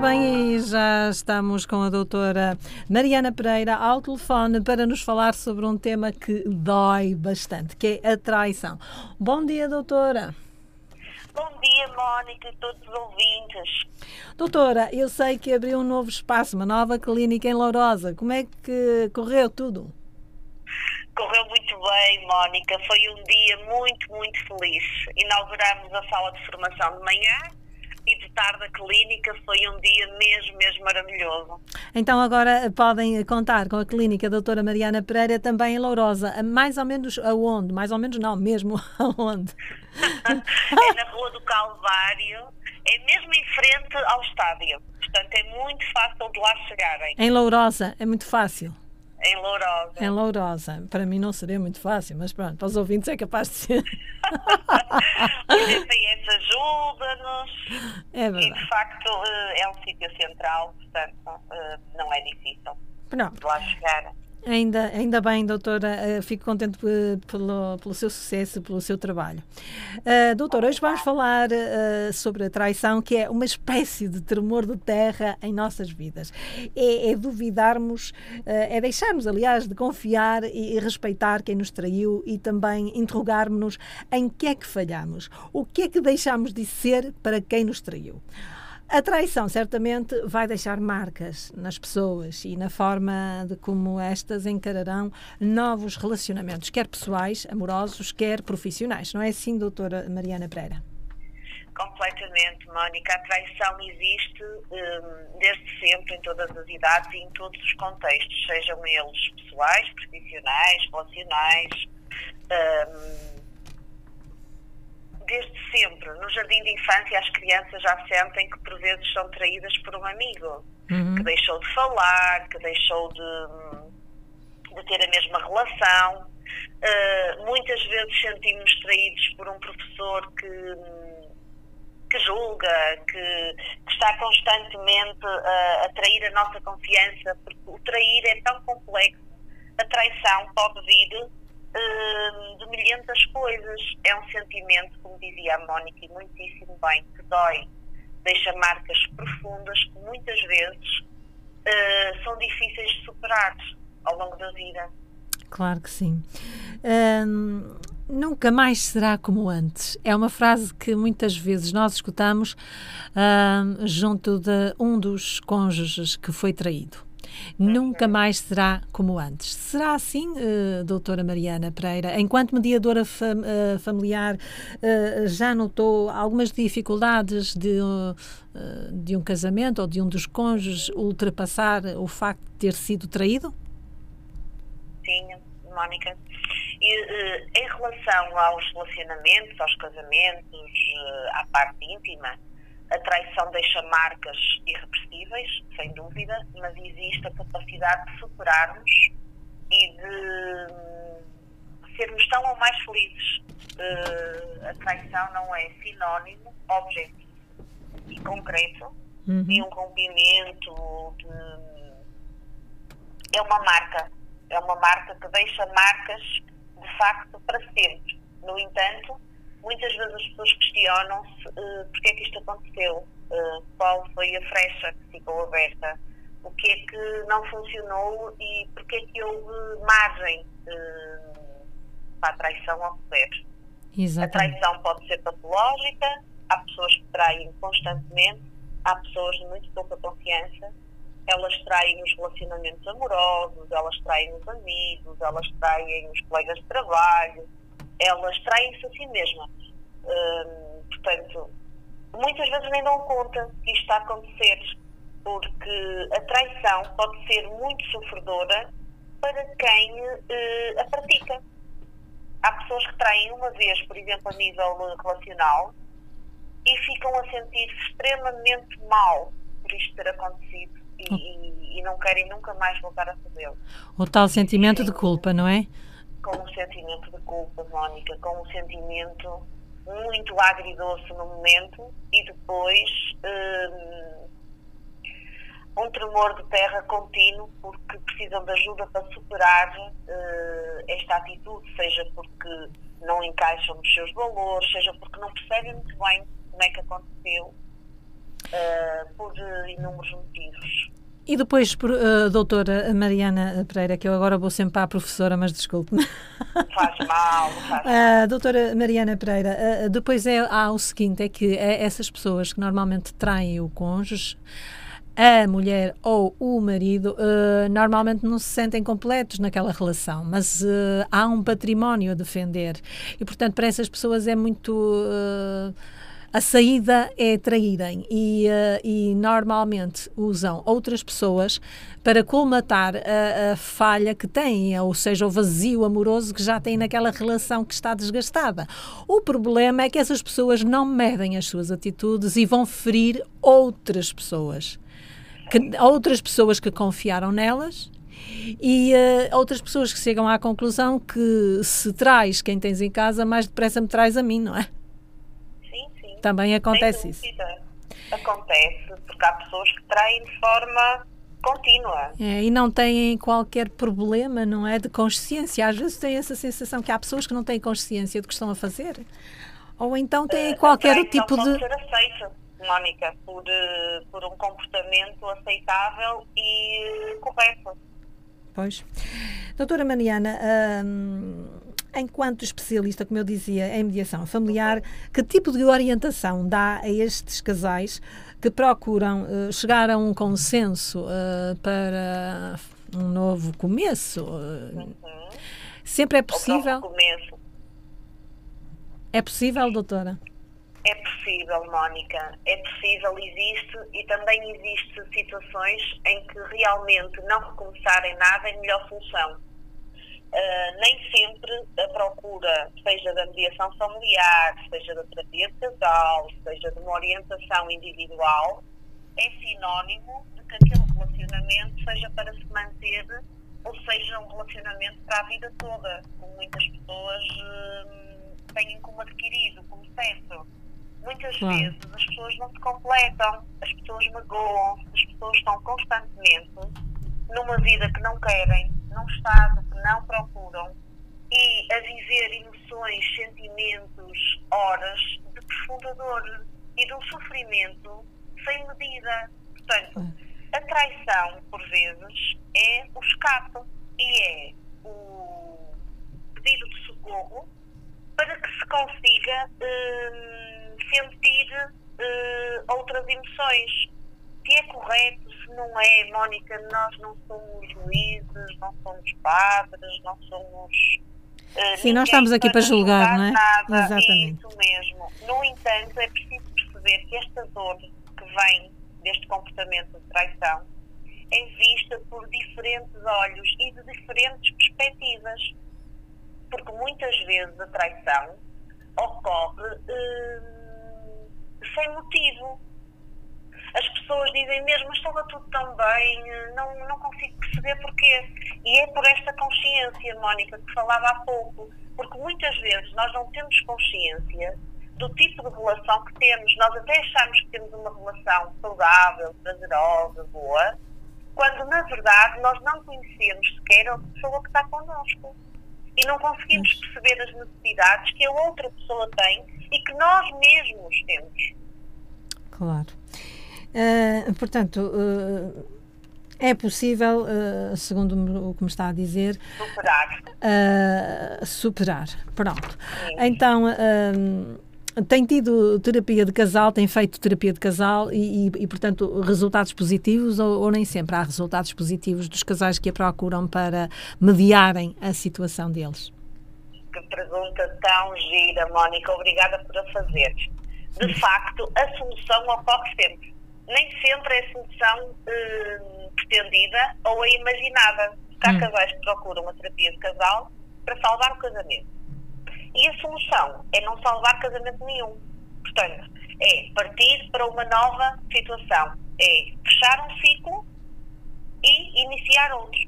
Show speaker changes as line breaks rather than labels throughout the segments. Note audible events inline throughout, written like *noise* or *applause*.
Ora bem, e já estamos com a doutora Mariana Pereira ao telefone para nos falar sobre um tema que dói bastante, que é a traição. Bom dia, doutora.
Bom dia, Mónica e todos os ouvintes.
Doutora, eu sei que abriu um novo espaço, uma nova clínica em Lourosa. Como é que correu tudo?
Correu muito bem, Mónica. Foi um dia muito, muito feliz. Inauguramos a sala de formação de manhã e de tarde a clínica. Foi um dia mesmo, mesmo maravilhoso.
Então agora podem contar com a clínica Doutora Mariana Pereira também em Lourosa. Mais ou menos aonde? Mais ou menos não, mesmo *laughs* aonde? *laughs*
é na Rua do Calvário. É mesmo em frente ao estádio. Portanto, é muito fácil de lá chegarem.
Em Lourosa, é muito fácil.
Em Lourosa.
Em Lourosa. Para mim não seria muito fácil, mas pronto, para os ouvintes é capaz de ser. *laughs*
o GPS ajuda-nos.
É verdade.
E de facto eh, é um sítio central, portanto eh, não é difícil
Pronto.
de lá chegar.
Ainda, ainda bem, doutora, uh, fico contente pelo, pelo seu sucesso, pelo seu trabalho. Uh, doutora, hoje vamos falar uh, sobre a traição, que é uma espécie de tremor de terra em nossas vidas. É, é duvidarmos, é deixarmos, aliás, de confiar e, e, respeitar quem nos traiu e também interrogarmos-nos em que é que falhamos, o que é que deixamos de ser para quem nos traiu. A traição certamente vai deixar marcas nas pessoas e na forma de como estas encararão novos relacionamentos, quer pessoais, amorosos, quer profissionais. Não é assim, doutora Mariana Pereira?
Completamente, Mónica. A traição existe um, desde sempre, em todas as idades e em todos os contextos, sejam eles pessoais, profissionais, relacionais. Um, desde sempre. No jardim de infância, as crianças já sentem que por vezes são traídas por um amigo, uhum. que deixou de falar, que deixou de, de ter a mesma relação. Uh, muitas vezes sentimos traídos por um professor que, que julga, que, que está constantemente a, a trair a nossa confiança, porque o trair é tão complexo, a traição pode vir Hum, de milhentas coisas. É um sentimento, como dizia a Mónica, e muitíssimo bem, que dói, deixa marcas profundas que muitas vezes uh, são difíceis de superar ao longo da vida.
Claro que sim. Nunca mais será como antes. É uma frase que muitas vezes nós escutamos junto de um dos cônjuges que foi traído nunca mais será como antes. Será assim, uh, doutora Mariana Pereira? Enquanto mediadora uh, familiar, uh, já notou algumas dificuldades de, de um casamento ou de um dos cônjuges ultrapassar o facto de ter sido traído?
Sim, Mónica. E, em relação aos relacionamentos, aos casamentos, à parte íntima, a traição deixa marcas irreversíveis, sem dúvida, mas existe a capacidade de superarmos e de sermos tão ou mais felizes. Uh, a traição não é sinónimo, objetivo e concreto uhum. de um rompimento, de... é uma marca. É uma marca que deixa marcas de facto para sempre. No entanto, muitas vezes as pessoas questionam-se uh, porque é que isto aconteceu, uh, qual foi a frecha que ficou aberta, o que é que não funcionou e porque é que houve margem uh, para a traição ocorrer. A traição pode ser patológica, há pessoas que traem constantemente, há pessoas de muito pouca confiança, elas traem os relacionamentos amorosos, elas traem os amigos, elas traem os colegas de trabalho, elas traem-se a si mesmas. Hum, portanto, muitas vezes nem dão conta que isto está a acontecer, porque a traição pode ser muito sofredora para quem uh, a pratica. Há pessoas que traem uma vez, por exemplo, a nível relacional, e ficam a sentir-se extremamente mal por isto ter acontecido e, e, não querem nunca mais voltar a fazê-lo.
O tal sentimento de culpa, não é?
Com um sentimento de culpa, Mónica, com um sentimento muito agridoce no momento e depois um, um tremor de terra contínuo porque precisam de ajuda para superar uh, esta atitude, seja porque não encaixam nos seus valores, seja porque não percebem muito bem como é que aconteceu uh, por inúmeros motivos.
E depois, uh, doutora Mariana Pereira, que eu agora vou sempre para a professora, mas desculpe-me.
Faz mal, faz *laughs* mal.
Uh, doutora Mariana Pereira, uh, depois é, há o seguinte, é que é essas pessoas que normalmente traem o cônjuge, a mulher ou o marido uh, normalmente não se sentem completos naquela relação, mas uh, há um património a defender e, portanto, para essas pessoas é muito. Uh, a saída é traírem e, uh, e normalmente usam outras pessoas para colmatar a, a, falha que têm, ou seja, o vazio amoroso que já têm naquela relação que está desgastada. O problema é que essas pessoas não medem as suas atitudes e vão ferir outras pessoas. Que, outras pessoas que confiaram nelas e uh, outras pessoas que chegam à conclusão que se traz quem tens em casa, mais depressa me traz a mim, não é? Também acontece isso.
Acontece, porque há pessoas que traem de forma contínua.
É, e não têm qualquer problema, não é? De consciência. Às vezes tem essa sensação que há pessoas que não têm consciência do que estão a fazer. Ou então têm uh, qualquer
também
tipo
não
de.
ser aceito, Mónica, por, uh, por um comportamento aceitável e correto.
Pois. Doutora Mariana, hum, enquanto especialista, como eu dizia, em mediação familiar, que tipo de orientação dá a estes casais que procuram uh, chegar a um consenso uh, para um novo começo? Uhum. Sempre é possível? É possível, doutora?
É possível, Mónica. É possível, existe e também existe situações em que realmente não recomeçarem nada é melhor solução Uh, nem sempre a procura, seja da mediação familiar, seja da terapia de casal, seja de uma orientação individual, é sinónimo de que aquele relacionamento seja para se manter ou seja um relacionamento para a vida toda, como muitas pessoas uh, têm como adquirido, como certo. Muitas claro. vezes as pessoas não se completam, as pessoas magoam-se, as pessoas estão constantemente numa vida que não querem, num estado que não procuram e a viver emoções, sentimentos, horas de profunda dor e de um sofrimento sem medida. Portanto, a traição, por vezes, é o escape e é o pedido de socorro para que se consiga hum, sentir hum, outras emoções. Se é correto, não é, Mónica, nós não somos juízes, não somos padres, não somos.
Uh, Sim, nós estamos aqui para julgar, não é?
Nada. Exatamente. Isso mesmo. No entanto, é preciso perceber que esta dor que vem deste comportamento de traição é vista por diferentes olhos e de diferentes perspectivas. Porque muitas vezes a traição ocorre uh, sem motivo as pessoas dizem mesmo, mas estava tudo tão bem, não, não consigo perceber porquê. E é por esta consciência, Mónica, que falava há pouco, porque muitas vezes nós não temos consciência do tipo de relação que temos. Nós até achamos que temos uma relação saudável, prazerosa, boa, quando na verdade nós não conhecemos sequer a pessoa que está connosco. E não conseguimos perceber as necessidades que a outra pessoa tem e que nós mesmos temos.
Claro. Uh, portanto, uh, é possível, uh, segundo o que me está a dizer,
superar.
superar. Pronto. Sim. Então. tem tido terapia de casal, tem feito terapia de casal e, e, e portanto, resultados positivos ou, ou, nem sempre há resultados positivos dos casais que a procuram para mediarem a situação deles?
Que pergunta tão gira, Mónica. Obrigada por a fazer. De facto, a solução ocorre sempre nem sempre é a solução uh, pretendida ou é imaginada. Há hum. casais que procuram uma terapia de casal para salvar o casamento. E a solução é não salvar casamento nenhum. Portanto, é partir para uma nova situação. É fechar um ciclo e iniciar outro.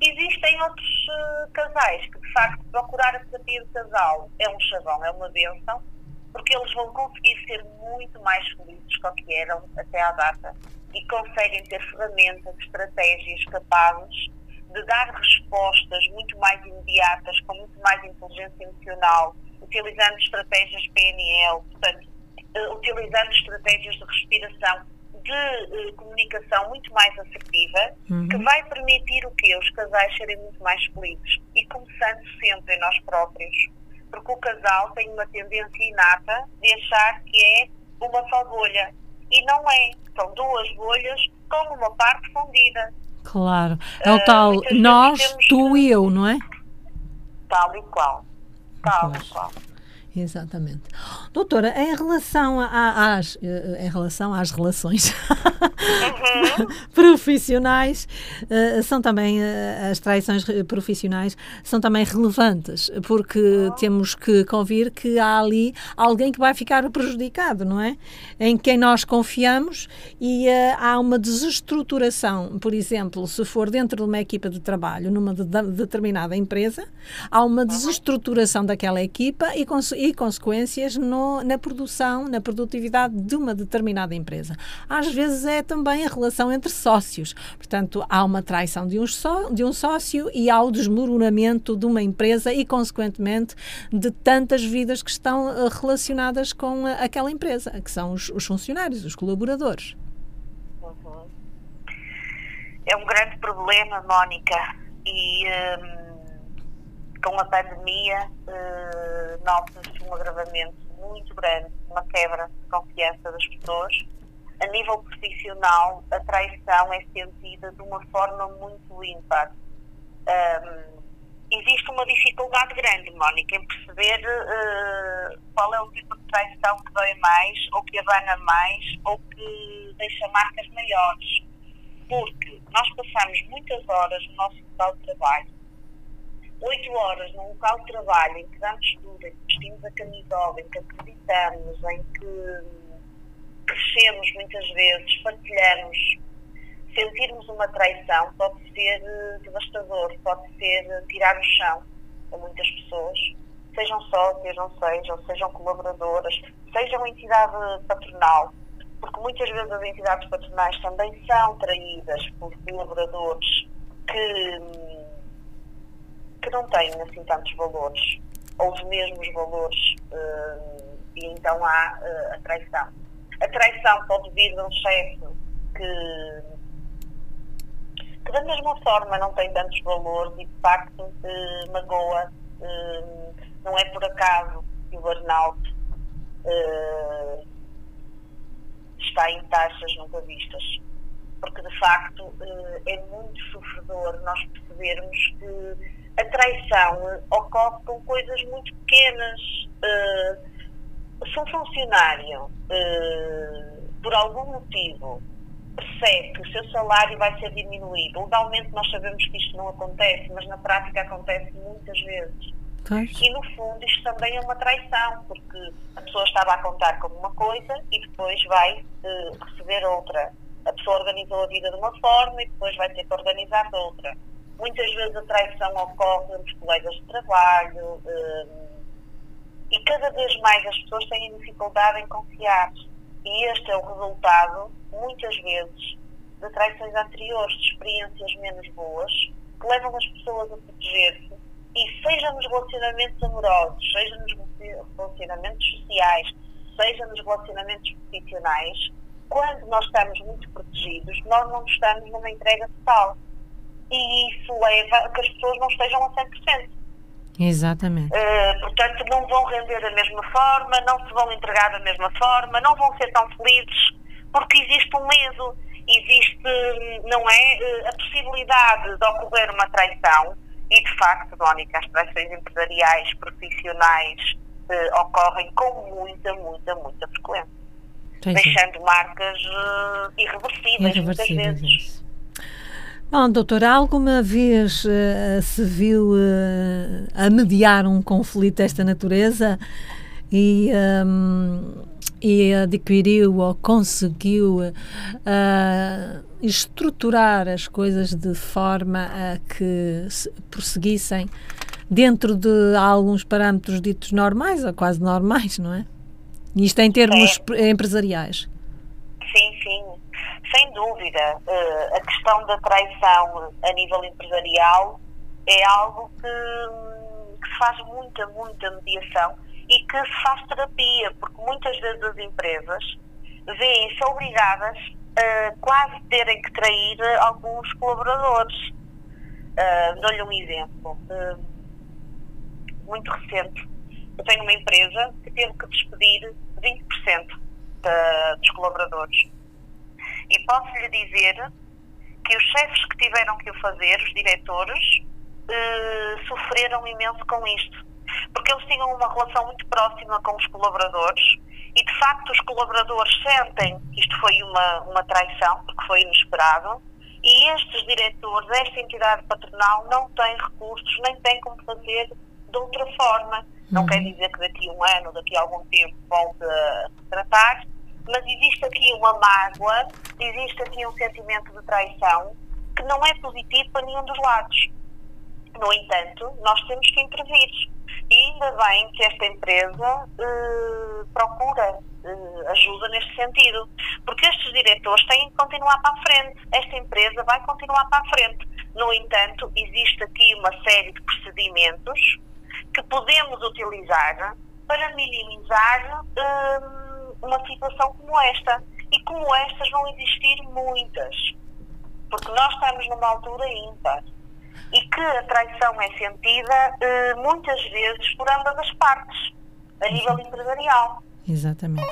Existem outros uh, casais que, de facto, procurar a terapia de casal é um chavão, é uma bênção, porque eles vão conseguir ser muito mais felizes do que eram até à data e conseguem ter ferramentas, estratégias capazes de dar respostas muito mais imediatas, com muito mais inteligência emocional, utilizando estratégias PNL, portanto, uh, utilizando estratégias de respiração, de uh, comunicação muito mais assertiva,
Uhum.
que vai permitir o quê? Os casais serem muito mais felizes. E começando sempre em nós próprios. Porque o casal tem uma tendência inata de achar que é uma só bolha. E não é. São duas bolhas com uma parte fundida.
Claro. É o
Ah,
tal
vezes
nós, tu e eu, não é?
Tal e qual. Tal e qual.
Exatamente. Doutora, em relação, a- às, eh, em relação às relações
Uhum. *laughs*
profissionais, eh, são também, eh, as traições profissionais são também relevantes, porque temos que convir que há ali alguém que vai ficar prejudicado, não é? Em quem nós confiamos e eh, há uma desestruturação, por exemplo, se for dentro de uma equipa de trabalho, numa de- de- determinada empresa, há uma desestruturação daquela equipa e, conse- consequências no- na produção, na produtividade de uma determinada empresa. Às vezes é também a relação entre sócios. Portanto, há uma traição de um, só, de um sócio e há o desmoronamento de uma empresa e, consequentemente, de tantas vidas que estão eh, relacionadas com eh, aquela empresa, que são os, os funcionários, os colaboradores.
É um grande problema, Mónica, e hum, com a pandemia eh, nota-se um agravamento muito grande, uma quebra de confiança das pessoas. A nível profissional, a traição é sentida de uma forma muito ímpar. Hum, existe uma dificuldade grande, Mónica, em perceber eh, qual é o tipo de traição que dói mais, ou que abana mais, ou que deixa marcas maiores. Porque nós passamos muitas horas no nosso local de trabalho, oito horas num local de trabalho em que damos tudo, em que vestimos a camisola, em que acreditamos, em que crescemos muitas vezes, partilhamos, sentirmos uma traição pode ser eh, devastador, pode ser eh, tirar o chão a muitas pessoas, sejam sócias, não sejam, sejam colaboradoras, sejam entidade patronal, porque muitas vezes as entidades patronais também são traídas por colaboradores que, hum, que não têm assim tantos valores, ou os mesmos valores, hum, e então há eh, a traição. A traição pode vir de um chefe que que da mesma forma não tem tantos valores e de facto eh, magoa. Eh, não é por acaso que o burnout eh, está em taxas nunca vistas. Porque de facto eh, é muito sofredor nós percebermos que a traição ocorre com coisas muito pequenas. Eh, se um funcionário, eh, por algum motivo, percebe que o seu salário vai ser diminuído. Legalmente nós sabemos que isto não acontece, mas na prática acontece muitas vezes. E no fundo isto também é uma traição, porque a pessoa estava a contar como uma coisa e depois vai eh, receber outra. A pessoa organizou a vida de uma forma e depois vai ter que organizar de outra. Muitas vezes a traição ocorre entre colegas de trabalho eh, e cada vez mais as pessoas têm dificuldade em confiar. E este é o resultado, muitas vezes, de traições anteriores, de experiências menos boas, que levam as pessoas a proteger-se, e seja nos relacionamentos amorosos, seja nos relacionamentos sociais, seja nos relacionamentos profissionais, quando nós estamos muito protegidos, nós não estamos numa entrega total. E isso leva a que as pessoas não estejam a 100%.
Exatamente.
Uh, portanto, não vão render da mesma forma, não se vão entregar da mesma forma, não vão ser tão felizes, porque existe um medo, existe, não é, uh, a possibilidade de ocorrer uma traição, e de facto, Mónica, as traições empresariais, profissionais, uh, ocorrem com muita, muita, muita frequência,
Pois é.
deixando marcas irreversíveis, muitas
Irreversíveis,
vezes.
Bom, doutora, alguma vez eh, se viu eh, a mediar um conflito desta natureza e, ehm, e adquiriu ou conseguiu eh, estruturar as coisas de forma a que se prosseguissem dentro de alguns parâmetros ditos normais ou quase normais, não é? Isto em termos
É.
empresariais.
Sim, sim, sem dúvida. Uh, a questão da traição a nível empresarial é algo que, que faz muita, muita mediação e que se faz terapia, porque muitas vezes as empresas veem-se obrigadas uh, quase terem que trair alguns colaboradores. Uh, Dou-lhe um exemplo. Uh, muito recente. Eu tenho uma empresa que teve que despedir 20% de, dos colaboradores. E posso lhe dizer que os chefes que tiveram que o fazer, os diretores, uh, sofreram imenso com isto. Porque eles tinham uma relação muito próxima com os colaboradores e, de facto, os colaboradores sentem que isto foi uma, uma traição, porque foi inesperado, e estes diretores, esta entidade patronal, não têm recursos, nem têm como fazer de outra forma. Não uhum. quer dizer que daqui a um ano, daqui a algum tempo, volte a tratar, mas existe aqui uma mágoa, existe aqui um sentimento de traição que não é positivo para nenhum dos lados. No entanto, nós temos que intervir. E ainda bem que esta empresa eh, procura eh, ajuda neste sentido, porque estes diretores têm que continuar para a frente. Esta empresa vai continuar para a frente. No entanto, existe aqui uma série de procedimentos que podemos utilizar para minimizar hum, uma situação como esta. E como estas vão existir muitas. Porque nós estamos numa altura ímpar. E que a traição é sentida uh, muitas vezes por ambas as partes, a nível empresarial.
Exatamente.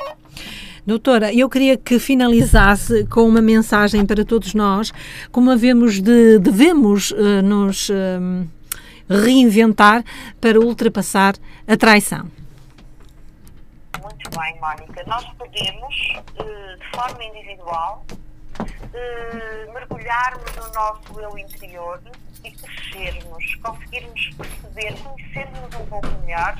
Doutora, eu queria que finalizasse com uma mensagem para todos nós, como havemos de, devemos uh, nos. Uh, reinventar para ultrapassar a traição?
Muito bem, Mónica. Nós podemos, eh, de forma individual, eh, mergulharmos no nosso eu interior e crescermos, conseguirmos perceber, conhecermos um pouco melhor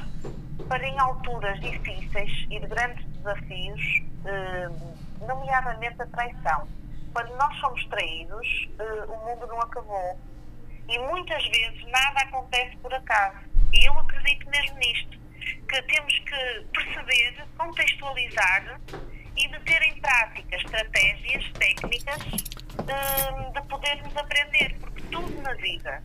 para em alturas difíceis e de grandes desafios, eh, nomeadamente a traição. Quando nós somos traídos, o mundo não acabou e muitas vezes nada acontece por acaso. E eu acredito mesmo nisto, que temos que perceber, contextualizar e meter em prática estratégias, técnicas hum, de podermos aprender, porque tudo na vida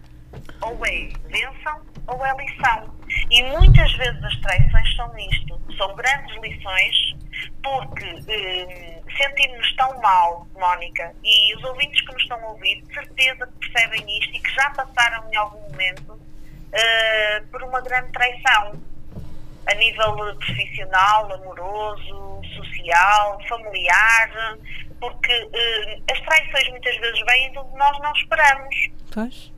ou é venção ou é lição. E muitas vezes as traições são isto, são grandes lições, porque hum, sentimos-nos tão mal, Mónica, e os ouvintes que nos estão a ouvir, de certeza que percebem isto e que já passaram em algum momento uh, por uma grande traição, a nível profissional, amoroso, social, familiar, porque uh, as traições muitas vezes vêm de onde nós não esperamos.
Pois.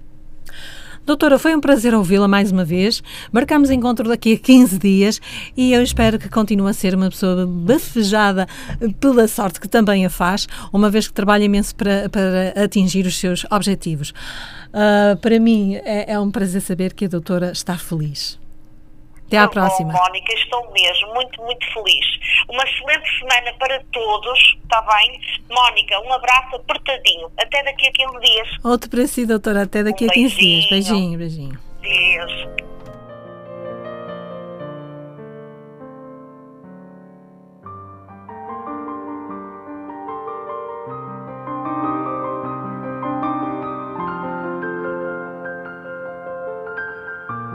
Doutora, foi um prazer ouvi-la mais uma vez. Marcamos encontro daqui a 15 dias e eu espero que continue a ser uma pessoa bafejada pela sorte que também a faz, uma vez que trabalha imenso para, para atingir os seus objetivos. Uh, para mim é, é um prazer saber que a doutora está feliz. Até à próxima.
Bom, Mónica, estou mesmo muito, muito feliz. Uma excelente semana para todos, está bem? Mónica, um abraço apertadinho. Até daqui a 15 dias.
Outro para si, doutora. Até daqui um a 15 beijinho. dias. Beijinho, beijinho.
Deus.